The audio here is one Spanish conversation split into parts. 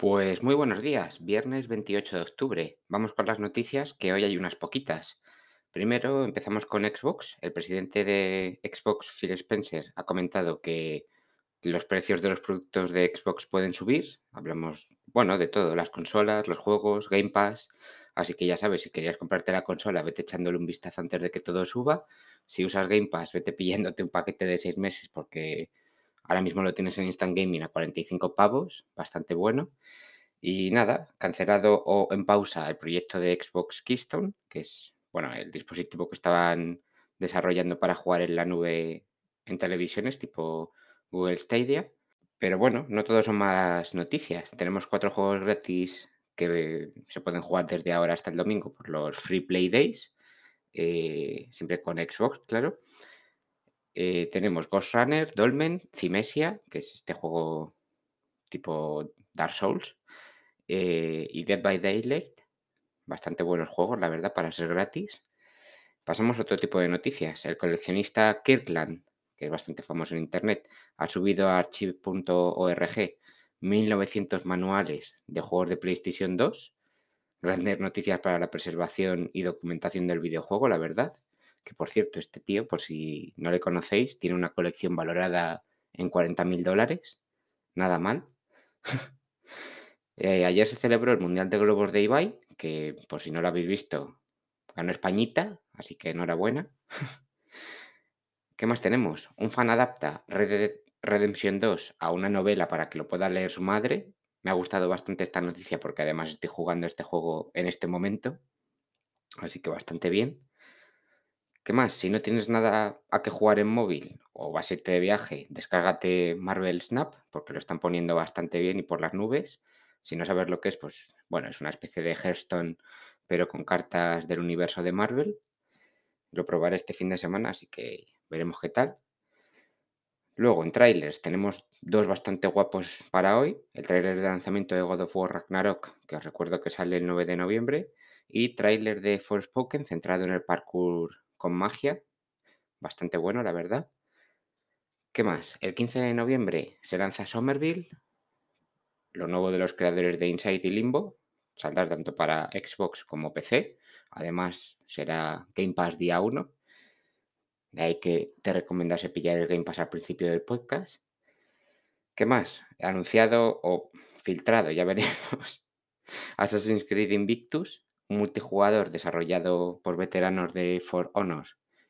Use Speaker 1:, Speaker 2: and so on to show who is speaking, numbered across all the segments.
Speaker 1: Pues muy buenos días, viernes 28 de octubre. Vamos con las noticias, que hoy hay unas poquitas. Primero empezamos con Xbox. El presidente de Xbox, Phil Spencer, ha comentado que los precios de los productos de Xbox pueden subir. Hablamos, bueno, de todo, las consolas, los juegos, Game Pass. Así que ya sabes, si querías comprarte la consola, vete echándole un vistazo antes de que todo suba. Si usas Game Pass, vete pillándote un paquete de seis meses porque ahora mismo lo tienes en Instant Gaming a 45 pavos, bastante bueno. Y nada, cancelado o en pausa el proyecto de Xbox Keystone, que es, bueno, el dispositivo que estaban desarrollando para jugar en la nube en televisiones tipo Google Stadia. Pero bueno, no todo son malas noticias. Tenemos cuatro juegos gratis que se pueden jugar desde ahora hasta el domingo por los Free Play Days, eh, siempre con Xbox, claro. Eh, tenemos Ghost Runner, Dolmen, Cimesia, que es este juego tipo Dark Souls, eh, y Dead by Daylight. Bastante buenos juegos, la verdad, para ser gratis. Pasamos a otro tipo de noticias. El coleccionista Kirkland, que es bastante famoso en Internet, ha subido a archive.org 1900 manuales de juegos de PlayStation 2. Grandes noticias para la preservación y documentación del videojuego, la verdad. Que por cierto, este tío, por si no le conocéis, tiene una colección valorada en 40.000 dólares. Nada mal. Eh, ayer se celebró el Mundial de Globos de Ibai, que por si no lo habéis visto, ganó Españita, así que enhorabuena. ¿Qué más tenemos? Un fan adapta Red Redemption 2 a una novela para que lo pueda leer su madre. Me ha gustado bastante esta noticia porque además estoy jugando este juego en este momento. Así que bastante bien. ¿Qué más? Si no tienes nada a que jugar en móvil o vas a irte de viaje, descárgate Marvel Snap porque lo están poniendo bastante bien y por las nubes. Si no sabes lo que es, pues bueno, es una especie de Hearthstone, pero con cartas del universo de Marvel. Lo probaré este fin de semana, así que veremos qué tal. Luego, en trailers, tenemos dos bastante guapos para hoy. El trailer de lanzamiento de God of War Ragnarok, que os recuerdo que sale el 9 de noviembre. Y trailer de Forspoken, centrado en el parkour con magia. Bastante bueno, la verdad. ¿Qué más? El 15 de noviembre se lanza Somerville, lo nuevo de los creadores de Inside y Limbo. Saldrá tanto para Xbox como PC. Además, será Game Pass día 1. De ahí que te recomendase pillar el Game Pass al principio del podcast. ¿Qué más? Anunciado o filtrado, ya veremos. Assassin's Creed Invictus, multijugador desarrollado por veteranos de For Honor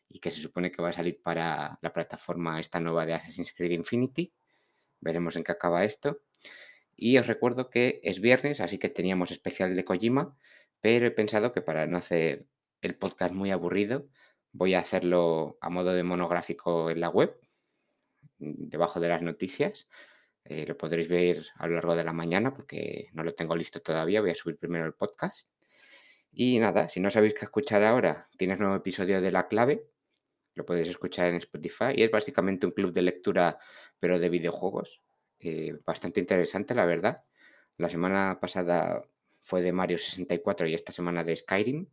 Speaker 1: y que se supone que va a salir para la plataforma esta nueva de Assassin's Creed Infinity. Veremos en qué acaba esto. Y os recuerdo que es viernes, así que teníamos especial de Kojima, pero he pensado que para no hacer el podcast muy aburrido, voy a hacerlo a modo de monográfico en la web, debajo de las noticias. Eh, lo podréis ver a lo largo de la mañana porque no lo tengo listo todavía. Voy a subir primero el podcast. Y nada, si no sabéis qué escuchar ahora, tienes nuevo episodio de La Clave. Lo podéis escuchar en Spotify. Y es básicamente un club de lectura, pero de videojuegos. Eh, bastante interesante, la verdad. La semana pasada fue de Mario 64 y esta semana de Skyrim.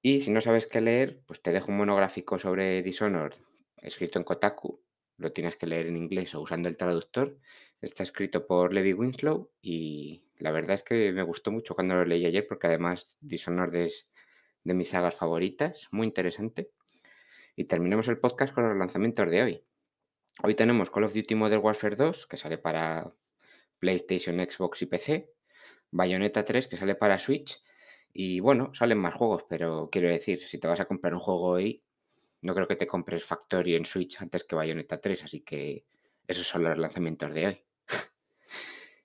Speaker 1: Y si no sabes qué leer, pues te dejo un monográfico sobre Dishonored, escrito en Kotaku. Lo tienes que leer en inglés o usando el traductor. Está escrito por Levi Winslow y la verdad es que me gustó mucho cuando lo leí ayer porque además Dishonored es de mis sagas favoritas, muy interesante. Y terminemos el podcast con los lanzamientos de hoy. Hoy tenemos Call of Duty Modern Warfare 2, que sale para PlayStation, Xbox y PC. Bayonetta 3, que sale para Switch. Y bueno, salen más juegos, pero quiero decir, si te vas a comprar un juego hoy, no creo que te compres Factory en Switch antes que Bayonetta 3, así que esos son los lanzamientos de hoy.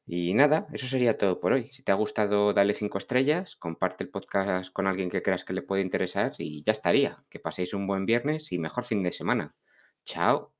Speaker 1: y nada, eso sería todo por hoy. Si te ha gustado, dale 5 estrellas, comparte el podcast con alguien que creas que le puede interesar y ya estaría. Que paséis un buen viernes y mejor fin de semana. Chao.